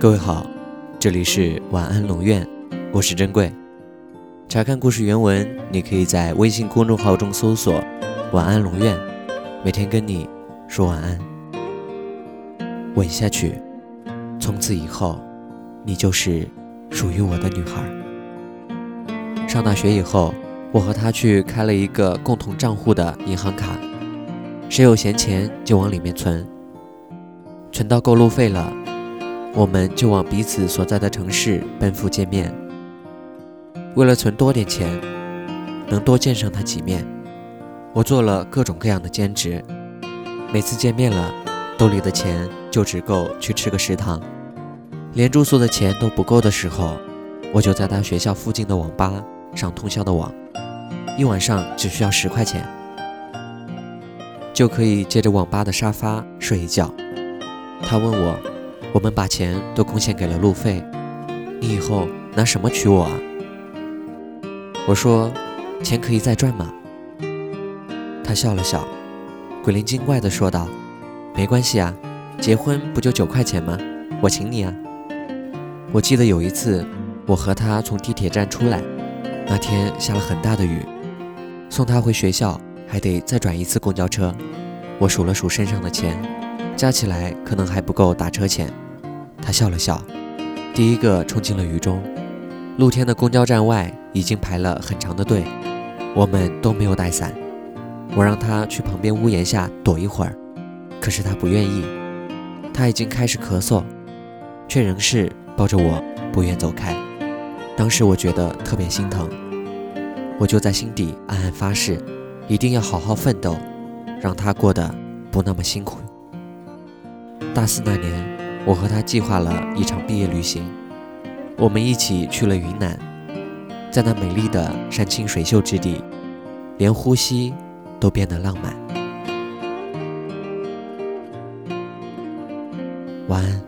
各位好，这里是晚安龙院，我是珍贵。查看故事原文，你可以在微信公众号中搜索“晚安龙院”，每天跟你说晚安。吻下去，从此以后，你就是属于我的女孩。上大学以后，我和她去开了一个共同账户的银行卡，谁有闲钱就往里面存，存到够路费了。我们就往彼此所在的城市奔赴见面。为了存多点钱，能多见上他几面，我做了各种各样的兼职。每次见面了，兜里的钱就只够去吃个食堂，连住宿的钱都不够的时候，我就在他学校附近的网吧上通宵的网，一晚上只需要十块钱，就可以借着网吧的沙发睡一觉。他问我。我们把钱都贡献给了路费，你以后拿什么娶我啊？我说，钱可以再赚吗？他笑了笑，鬼灵精怪地说道：“没关系啊，结婚不就九块钱吗？我请你啊。”我记得有一次，我和他从地铁站出来，那天下了很大的雨，送他回学校还得再转一次公交车。我数了数身上的钱。加起来可能还不够打车钱，他笑了笑，第一个冲进了雨中。露天的公交站外已经排了很长的队，我们都没有带伞。我让他去旁边屋檐下躲一会儿，可是他不愿意。他已经开始咳嗽，却仍是抱着我不愿走开。当时我觉得特别心疼，我就在心底暗暗发誓，一定要好好奋斗，让他过得不那么辛苦。大四那年，我和他计划了一场毕业旅行，我们一起去了云南，在那美丽的山清水秀之地，连呼吸都变得浪漫。晚安。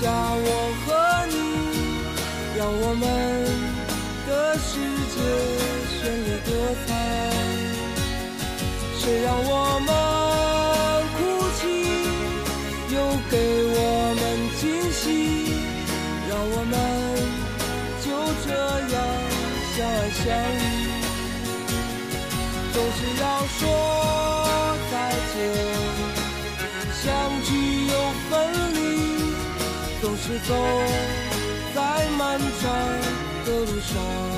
下我和你，让我们的世界绚丽多彩。谁让我们总是走在漫长的路上。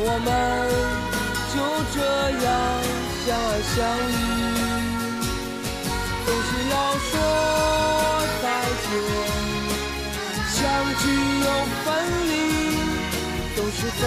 我们就这样相爱。相依，总是要说再见，相聚又分离，总是走